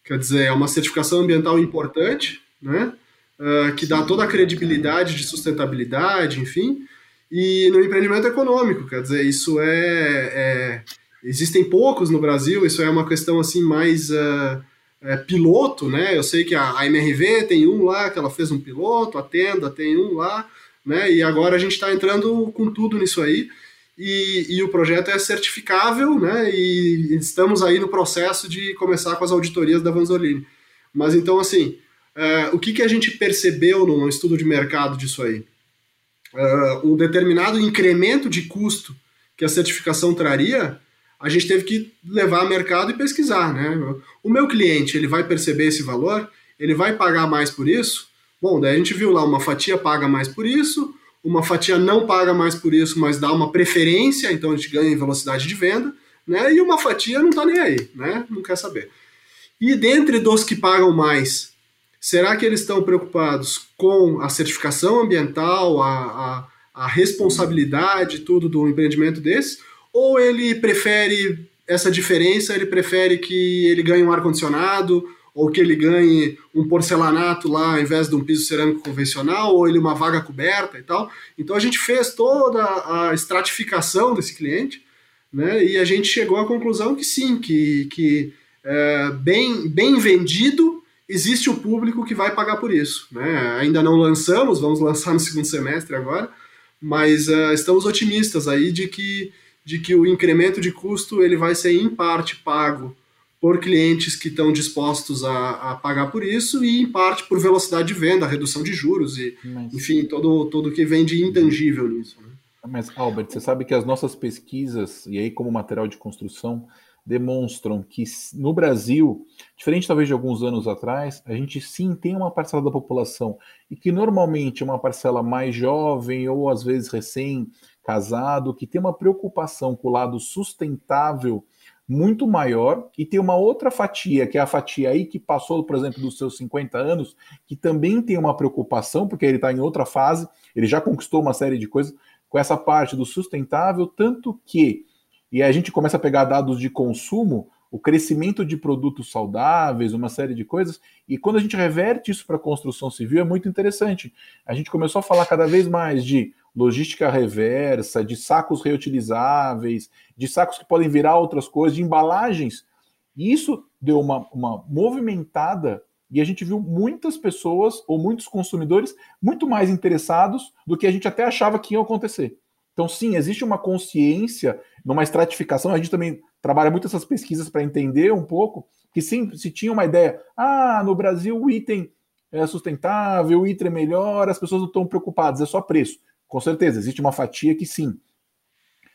Quer dizer, é uma certificação ambiental importante, né? Uh, que dá toda a credibilidade de sustentabilidade, enfim, e no empreendimento econômico, quer dizer, isso é, é existem poucos no Brasil, isso é uma questão assim mais uh, é, piloto, né? Eu sei que a, a, MRV tem um lá que ela fez um piloto, a Tenda tem um lá, né? E agora a gente está entrando com tudo nisso aí. E, e, o projeto é certificável, né? E estamos aí no processo de começar com as auditorias da Vanzolini. Mas então, assim, uh, o que, que a gente percebeu no estudo de mercado disso aí? Uh, um determinado incremento de custo que a certificação traria, a gente teve que levar ao mercado e pesquisar, né? O meu cliente, ele vai perceber esse valor? Ele vai pagar mais por isso? Bom, daí a gente viu lá, uma fatia paga mais por isso, uma fatia não paga mais por isso, mas dá uma preferência, então a gente ganha em velocidade de venda, né? E uma fatia não está nem aí, né? Não quer saber. E dentre dos que pagam mais, será que eles estão preocupados com a certificação ambiental, a, a, a responsabilidade, tudo do empreendimento desse? Ou ele prefere essa diferença, ele prefere que ele ganhe um ar-condicionado, ou que ele ganhe um porcelanato lá ao invés de um piso cerâmico convencional, ou ele uma vaga coberta e tal. Então a gente fez toda a estratificação desse cliente, né? E a gente chegou à conclusão que sim, que, que é, bem, bem vendido existe o público que vai pagar por isso. Né? Ainda não lançamos, vamos lançar no segundo semestre agora, mas uh, estamos otimistas aí de que, de que o incremento de custo ele vai ser em parte pago por clientes que estão dispostos a, a, pagar por isso e em parte por velocidade de venda, redução de juros e, Mas... enfim, todo todo que vem de intangível nisso. Né? Mas, Albert, você sabe que as nossas pesquisas, e aí como material de construção, demonstram que no Brasil, diferente talvez de alguns anos atrás, a gente sim tem uma parcela da população e que normalmente é uma parcela mais jovem ou às vezes recém-casado, que tem uma preocupação com o lado sustentável muito maior e tem uma outra fatia, que é a fatia aí que passou, por exemplo, dos seus 50 anos, que também tem uma preocupação, porque ele está em outra fase, ele já conquistou uma série de coisas com essa parte do sustentável, tanto que, e a gente começa a pegar dados de consumo, o crescimento de produtos saudáveis, uma série de coisas, e quando a gente reverte isso para a construção civil é muito interessante. A gente começou a falar cada vez mais de logística reversa, de sacos reutilizáveis, de sacos que podem virar outras coisas, de embalagens. E isso deu uma, uma movimentada e a gente viu muitas pessoas ou muitos consumidores muito mais interessados do que a gente até achava que ia acontecer. Então, sim, existe uma consciência, numa estratificação. A gente também trabalha muito essas pesquisas para entender um pouco que sim, se tinha uma ideia, ah, no Brasil o item é sustentável, o item é melhor, as pessoas não estão preocupadas, é só preço. Com certeza, existe uma fatia que sim.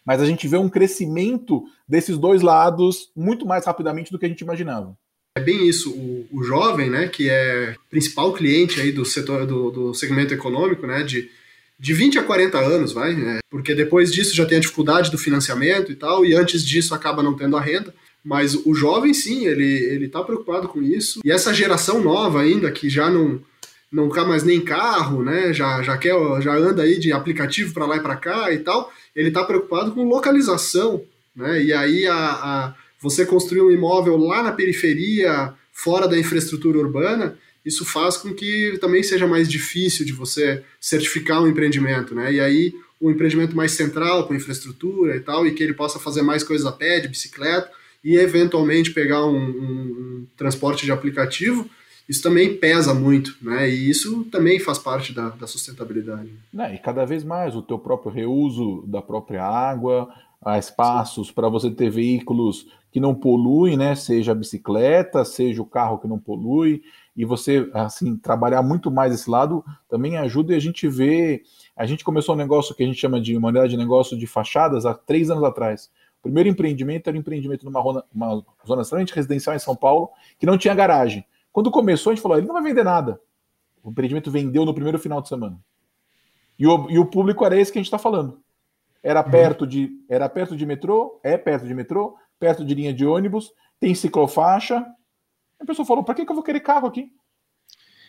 Mas a gente vê um crescimento desses dois lados muito mais rapidamente do que a gente imaginava. É bem isso. O, o jovem, né, que é principal cliente aí do setor do, do segmento econômico, né, de, de 20 a 40 anos, vai, né, porque depois disso já tem a dificuldade do financiamento e tal, e antes disso acaba não tendo a renda. Mas o jovem, sim, ele ele está preocupado com isso. E essa geração nova ainda que já não não quer mais nem carro, né? Já, já quer, já anda aí de aplicativo para lá e para cá e tal. Ele está preocupado com localização, né? E aí a, a, você construir um imóvel lá na periferia, fora da infraestrutura urbana, isso faz com que também seja mais difícil de você certificar um empreendimento, né? E aí um empreendimento mais central com infraestrutura e tal, e que ele possa fazer mais coisas a pé, de bicicleta, e eventualmente pegar um, um, transporte de aplicativo isso também pesa muito, né? E isso também faz parte da, da sustentabilidade. É, e cada vez mais o teu próprio reuso da própria água, há espaços para você ter veículos que não poluem, né? Seja a bicicleta, seja o carro que não polui, e você assim trabalhar muito mais esse lado também ajuda e a gente vê. A gente começou um negócio que a gente chama de uma unidade de negócio de fachadas há três anos atrás. O primeiro empreendimento era um empreendimento numa uma zona extremamente residencial em São Paulo, que não tinha garagem. Quando começou, a gente falou: ele não vai vender nada. O empreendimento vendeu no primeiro final de semana. E o, e o público era esse que a gente está falando. Era uhum. perto de era perto de metrô, é perto de metrô, perto de linha de ônibus, tem ciclofaixa. A pessoa falou: para que, que eu vou querer carro aqui?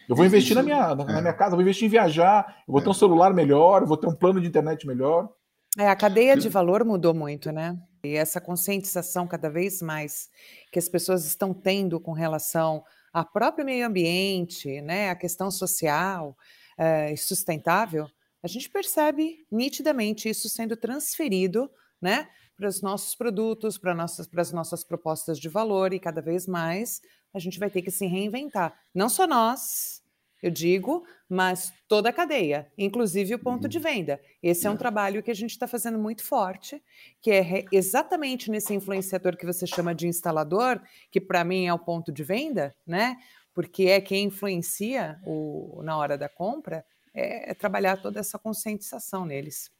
Eu vou investir na minha, na, é. minha casa, vou investir em viajar, eu vou é. ter um celular melhor, eu vou ter um plano de internet melhor. É, a cadeia de valor mudou muito, né? E essa conscientização cada vez mais que as pessoas estão tendo com relação a próprio meio ambiente, né, a questão social e sustentável, a gente percebe nitidamente isso sendo transferido né, para os nossos produtos, para, nossas, para as nossas propostas de valor, e cada vez mais a gente vai ter que se reinventar. Não só nós, eu digo, mas toda a cadeia, inclusive o ponto de uhum. venda. Esse é um trabalho que a gente está fazendo muito forte, que é exatamente nesse influenciador que você chama de instalador, que para mim é o ponto de venda, né? Porque é quem influencia o, na hora da compra, é, é trabalhar toda essa conscientização neles.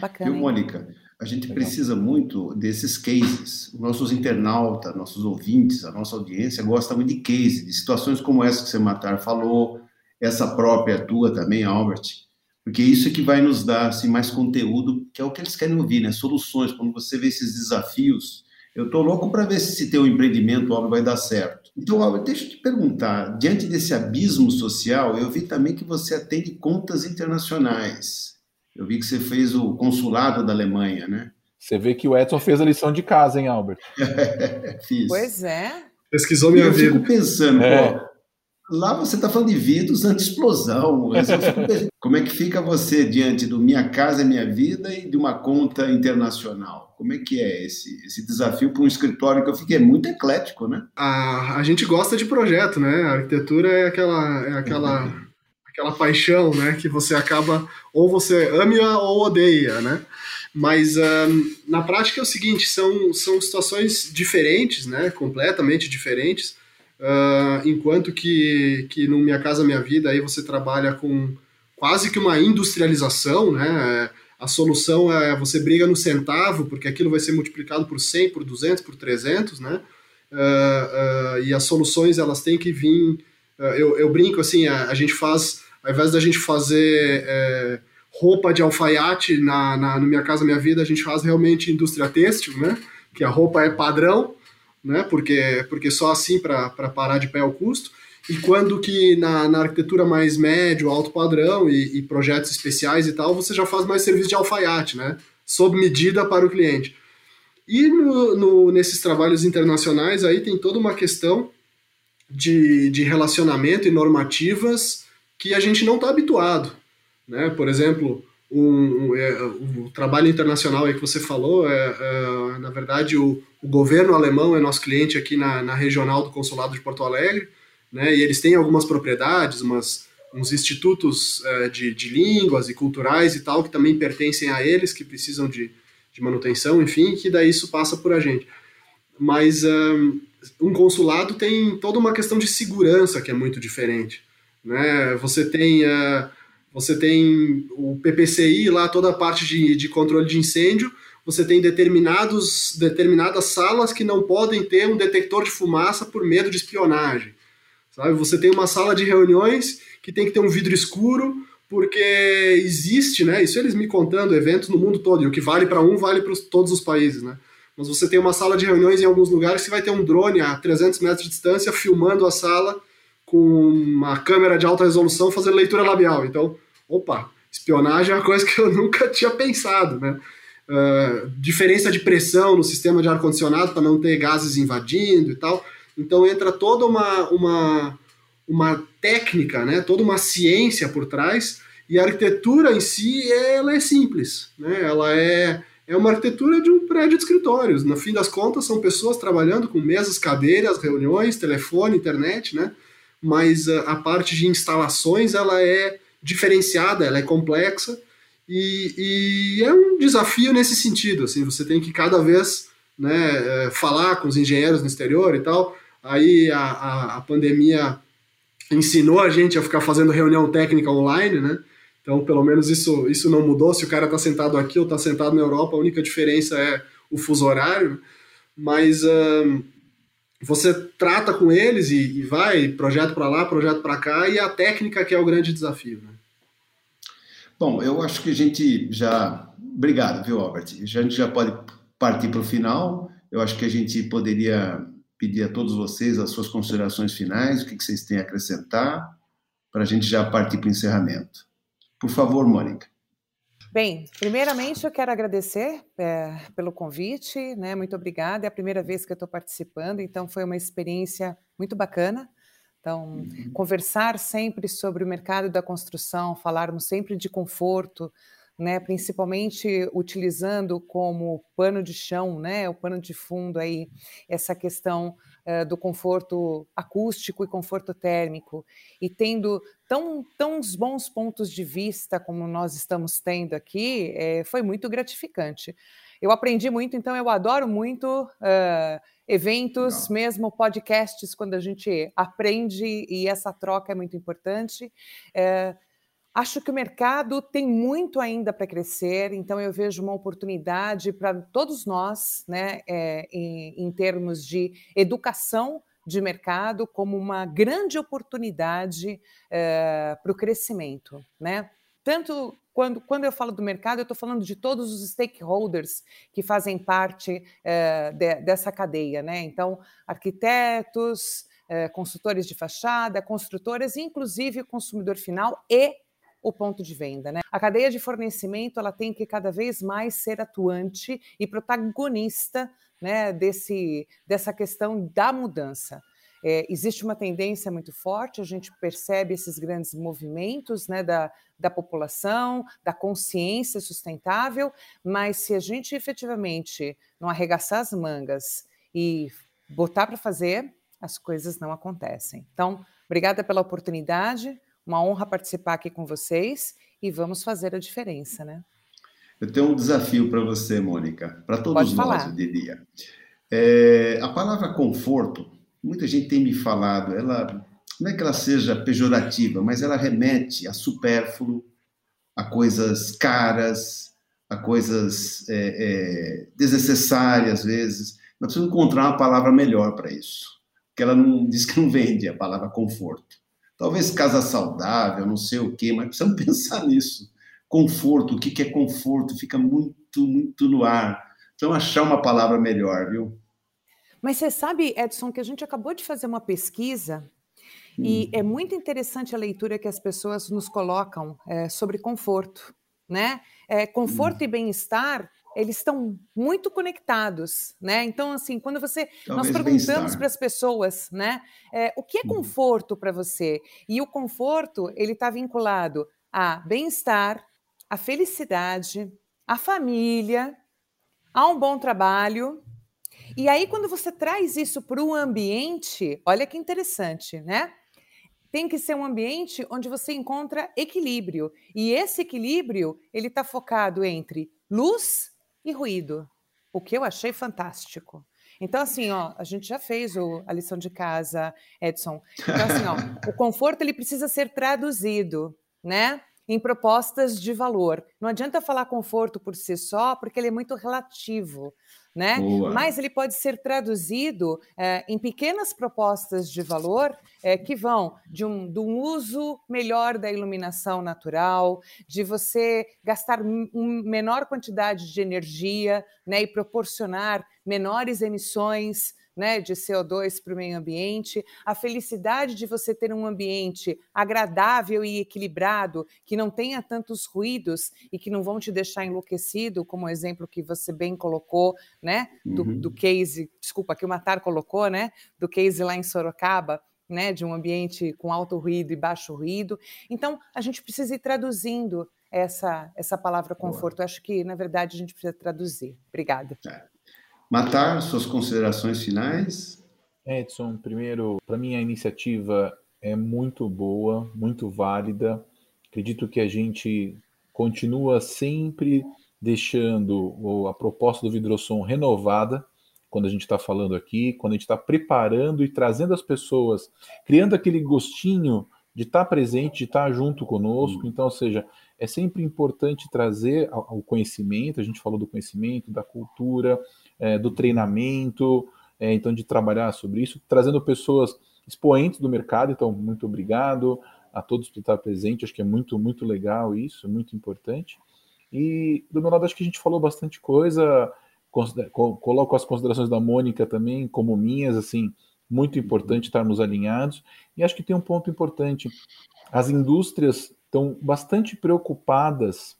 Bacana. Viu, Mônica? A gente Legal. precisa muito desses cases. Nossos internautas, nossos ouvintes, a nossa audiência gosta muito de cases, de situações como essa que você Matar falou, essa própria tua também, Albert, porque isso é que vai nos dar assim, mais conteúdo, que é o que eles querem ouvir, né? Soluções. Quando você vê esses desafios, eu estou louco para ver se teu empreendimento Albert, vai dar certo. Então, Albert, deixa eu te perguntar, diante desse abismo social, eu vi também que você atende contas internacionais. Eu vi que você fez o consulado da Alemanha, né? Você vê que o Edson fez a lição de casa, hein, Albert? Fiz. Pois é. Pesquisou minha eu vida. Eu fico pensando, é. pô, Lá você está falando de vidros anti-explosão. Como é que fica você diante do Minha Casa é Minha Vida e de uma conta internacional? Como é que é esse, esse desafio para um escritório que eu fiquei muito eclético, né? A, a gente gosta de projeto, né? A arquitetura é aquela, é aquela, aquela paixão, né? Que você acaba, ou você ama ou odeia, né? Mas um, na prática é o seguinte, são, são situações diferentes, né? Completamente diferentes Uh, enquanto que, que no Minha Casa Minha Vida aí você trabalha com quase que uma industrialização, né? A solução é você briga no centavo, porque aquilo vai ser multiplicado por 100, por 200, por 300, né? Uh, uh, e as soluções elas têm que vir. Eu, eu brinco assim, a, a, gente faz, ao invés da gente fazer é, roupa de alfaiate na, na, no Minha Casa Minha Vida, a gente faz realmente indústria têxtil, né? Que a roupa é padrão né? Porque, porque só assim para parar de pé o custo. E quando que na, na arquitetura mais médio, alto padrão e, e, projetos especiais e tal, você já faz mais serviço de alfaiate, né? Sob medida para o cliente. E no, no, nesses trabalhos internacionais aí tem toda uma questão de, de relacionamento e normativas que a gente não está habituado. Né? Por exemplo, um, um, é, o trabalho internacional aí que você falou, é, é na verdade, o, o, governo alemão é nosso cliente aqui na, na, regional do Consulado de Porto Alegre, né, e eles têm algumas propriedades, umas, uns institutos é, de, de, línguas e culturais e tal, que também pertencem a eles, que precisam de, de manutenção, enfim, que daí isso passa por a gente. Mas um, um consulado tem toda uma questão de segurança que é muito diferente. Né? Você tem... Uh, você tem o PPCI lá, toda a parte de, de controle de incêndio, você tem determinados, determinadas salas que não podem ter um detector de fumaça por medo de espionagem. Sabe? Você tem uma sala de reuniões que tem que ter um vidro escuro, porque existe, né? Isso eles me contando, eventos no mundo todo, e o que vale para um vale para todos os países, né? Mas você tem uma sala de reuniões em alguns lugares que vai ter um drone a 300 metros de distância filmando a sala com uma câmera de alta resolução fazendo leitura labial. Então, opa, espionagem é uma coisa que eu nunca tinha pensado, né? Uh, diferença de pressão no sistema de ar-condicionado para não ter gases invadindo e tal. Então entra toda uma, uma, uma técnica, né? toda uma ciência por trás, e a arquitetura em si ela é simples. Né? Ela é, é uma arquitetura de um prédio de escritórios. No fim das contas, são pessoas trabalhando com mesas, cadeiras, reuniões, telefone, internet, né? mas a, a parte de instalações ela é diferenciada, ela é complexa e, e, é um desafio nesse sentido. Assim, você tem que cada vez né, é, falar com os engenheiros no exterior e tal. Aí a, a, a, pandemia ensinou a gente a ficar fazendo reunião técnica online, né? Então, pelo menos isso, isso não mudou. Se o cara está sentado aqui ou está sentado na Europa, a única diferença é o fuso horário. Mas um, você trata com eles e, e vai, projeto para lá, projeto para cá, e a técnica que é o grande desafio. Né? Bom, eu acho que a gente já. Obrigado, viu, Albert? A gente já pode partir para o final. Eu acho que a gente poderia pedir a todos vocês as suas considerações finais, o que vocês têm a acrescentar, para a gente já partir para o encerramento. Por favor, Mônica. Bem, primeiramente eu quero agradecer é, pelo convite, né? Muito obrigada. É a primeira vez que eu estou participando, então foi uma experiência muito bacana. Então, uhum. conversar sempre sobre o mercado da construção, falarmos sempre de conforto, né? Principalmente utilizando como pano de chão, né? O pano de fundo aí essa questão do conforto acústico e conforto térmico, e tendo tão, tão bons pontos de vista como nós estamos tendo aqui, é, foi muito gratificante. Eu aprendi muito, então eu adoro muito uh, eventos, Não. mesmo podcasts, quando a gente aprende e essa troca é muito importante. Uh, Acho que o mercado tem muito ainda para crescer, então eu vejo uma oportunidade para todos nós, né, é, em, em termos de educação de mercado, como uma grande oportunidade é, para o crescimento, né? Tanto quando, quando eu falo do mercado, eu estou falando de todos os stakeholders que fazem parte é, de, dessa cadeia, né? Então, arquitetos, é, consultores de fachada, construtoras, inclusive o consumidor final e o ponto de venda. Né? A cadeia de fornecimento ela tem que cada vez mais ser atuante e protagonista né, desse, dessa questão da mudança. É, existe uma tendência muito forte, a gente percebe esses grandes movimentos né, da, da população, da consciência sustentável, mas se a gente efetivamente não arregaçar as mangas e botar para fazer, as coisas não acontecem. Então, obrigada pela oportunidade. Uma honra participar aqui com vocês e vamos fazer a diferença, né? Eu tenho um desafio para você, Mônica, para todos Pode nós, falar. eu diria. É, a palavra conforto, muita gente tem me falado, ela não é que ela seja pejorativa, mas ela remete a supérfluo, a coisas caras, a coisas é, é, desnecessárias às vezes. Nós precisamos encontrar uma palavra melhor para isso, que ela não diz que não vende a palavra conforto. Talvez casa saudável, não sei o quê, mas precisamos pensar nisso. Conforto, o que é conforto? Fica muito, muito no ar. Então, achar uma palavra melhor, viu? Mas você sabe, Edson, que a gente acabou de fazer uma pesquisa hum. e é muito interessante a leitura que as pessoas nos colocam é, sobre conforto, né? É, conforto hum. e bem-estar eles estão muito conectados, né? Então, assim, quando você Talvez nós perguntamos para as pessoas, né, é, o que é uhum. conforto para você? E o conforto ele está vinculado a bem-estar, a felicidade, a família, a um bom trabalho. E aí, quando você traz isso para o ambiente, olha que interessante, né? Tem que ser um ambiente onde você encontra equilíbrio. E esse equilíbrio ele está focado entre luz e ruído, o que eu achei fantástico. Então, assim, ó, a gente já fez o, a lição de casa, Edson. Então, assim, ó, o conforto ele precisa ser traduzido, né? Em propostas de valor. Não adianta falar conforto por si só, porque ele é muito relativo né? Mas ele pode ser traduzido é, em pequenas propostas de valor é, que vão de um, de um uso melhor da iluminação natural, de você gastar menor quantidade de energia né, e proporcionar menores emissões né, de CO2 para o meio ambiente, a felicidade de você ter um ambiente agradável e equilibrado, que não tenha tantos ruídos e que não vão te deixar enlouquecido, como o exemplo que você bem colocou, né, do, uhum. do case, desculpa, que o Matar colocou, né, do case lá em Sorocaba, né, de um ambiente com alto ruído e baixo ruído. Então, a gente precisa ir traduzindo essa, essa palavra conforto. Boa. Acho que, na verdade, a gente precisa traduzir. Obrigada. É. Matar, suas considerações finais? Edson, primeiro, para mim a iniciativa é muito boa, muito válida. Acredito que a gente continua sempre deixando a proposta do Vidrosom renovada quando a gente está falando aqui, quando a gente está preparando e trazendo as pessoas, criando aquele gostinho de estar tá presente, de estar tá junto conosco. Hum. Então, ou seja, é sempre importante trazer o conhecimento, a gente falou do conhecimento, da cultura, é, do treinamento, é, então de trabalhar sobre isso, trazendo pessoas expoentes do mercado. Então, muito obrigado a todos por estar presente. Acho que é muito, muito legal isso, muito importante. E do meu lado, acho que a gente falou bastante coisa. Coloco as considerações da Mônica também como minhas, assim, muito importante estarmos alinhados. E acho que tem um ponto importante: as indústrias estão bastante preocupadas,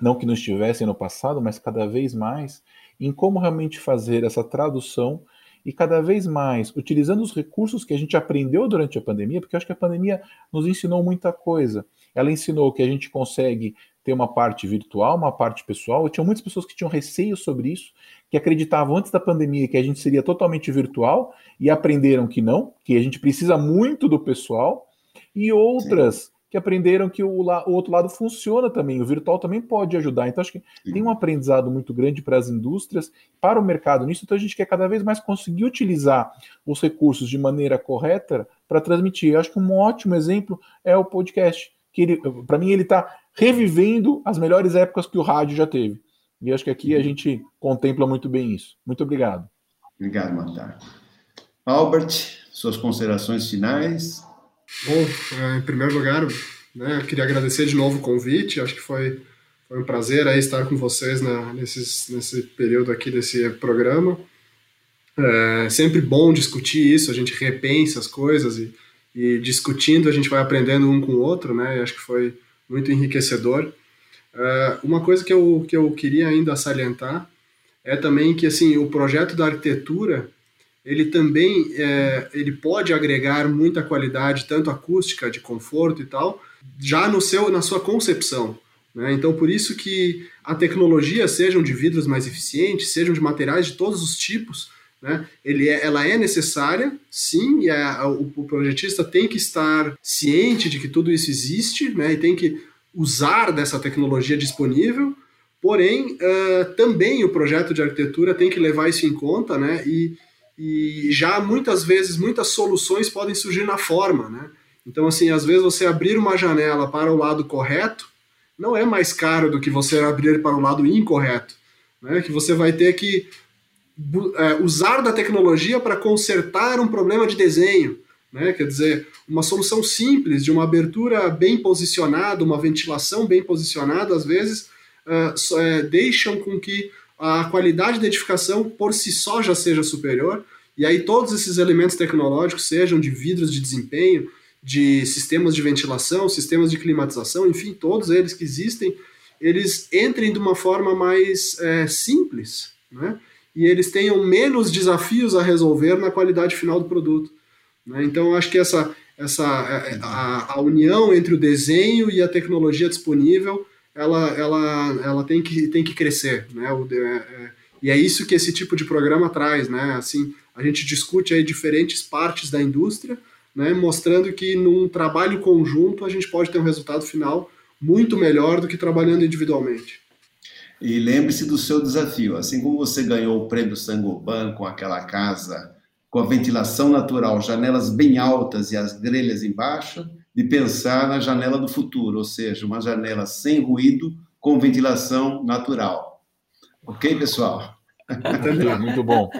não que não estivessem no passado, mas cada vez mais, em como realmente fazer essa tradução e cada vez mais utilizando os recursos que a gente aprendeu durante a pandemia, porque eu acho que a pandemia nos ensinou muita coisa. Ela ensinou que a gente consegue ter uma parte virtual, uma parte pessoal. Eu tinha muitas pessoas que tinham receio sobre isso, que acreditavam antes da pandemia que a gente seria totalmente virtual e aprenderam que não, que a gente precisa muito do pessoal, e outras Sim. Que aprenderam que o, o, outro lado funciona também, o virtual também pode ajudar. Então, acho que Sim. tem um aprendizado muito grande para as indústrias, para o mercado nisso. Então, a gente quer cada vez mais conseguir utilizar os recursos de maneira correta para transmitir. Eu acho que um ótimo exemplo é o podcast que ele, para mim, ele está revivendo as melhores épocas que o rádio já teve. E acho que aqui a uhum. gente contempla muito bem isso. Muito obrigado. Obrigado, Matar. Albert, suas considerações finais. Bom, é, em primeiro lugar, né, queria agradecer de novo o convite. Acho que foi, foi um prazer aí estar com vocês né, nesses, nesse período aqui desse programa. É sempre bom discutir isso, a gente repensa as coisas e e discutindo a gente vai aprendendo um com o outro, né? Acho que foi muito enriquecedor. Uh, uma coisa que eu, que eu queria ainda salientar é também que assim o projeto da arquitetura ele também é, ele pode agregar muita qualidade tanto acústica de conforto e tal já no seu na sua concepção né? então por isso que a tecnologia sejam de vidros mais eficientes sejam de materiais de todos os tipos né? Ele é, ela é necessária, sim, e a, o, o, projetista tem que estar ciente de que tudo isso existe né? e tem que usar dessa tecnologia disponível, porém, uh, também o projeto de arquitetura tem que levar isso em conta, né? e, e já muitas vezes, muitas soluções podem surgir na forma. Né? Então, assim, às vezes você abrir uma janela para o lado correto não é mais caro do que você abrir para o lado incorreto. Né, que você vai ter que é, usar da tecnologia para consertar um problema de desenho. Né? Quer dizer, uma solução simples, de uma abertura bem posicionada, uma ventilação bem posicionada, às vezes uh, é, deixam com que a qualidade da edificação por si só já seja superior, e aí todos esses elementos tecnológicos, sejam de vidros de desempenho, de sistemas de ventilação, sistemas de climatização, enfim, todos eles que existem, eles entrem de uma forma mais é, simples, né? e eles tenham menos desafios a resolver na qualidade final do produto. Né? Então, eu acho que essa, essa é, é, a, a, união entre o desenho e a tecnologia disponível, ela, ela, ela tem, que, tem que crescer. Né? O, é, é, e é isso que esse tipo de programa traz. Né? Assim, a gente discute aí diferentes partes da indústria, né? mostrando que num trabalho conjunto a gente pode ter um resultado final muito melhor do que trabalhando individualmente. E lembre-se do seu desafio. Assim como você ganhou o prêmio Sangoban com aquela casa com a ventilação natural, janelas bem altas e as grelhas embaixo, de pensar na janela do futuro, ou seja, uma janela sem ruído com ventilação natural. Ok, pessoal? Muito bom.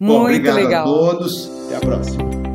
bom Muito obrigado legal. a todos. Até a próxima.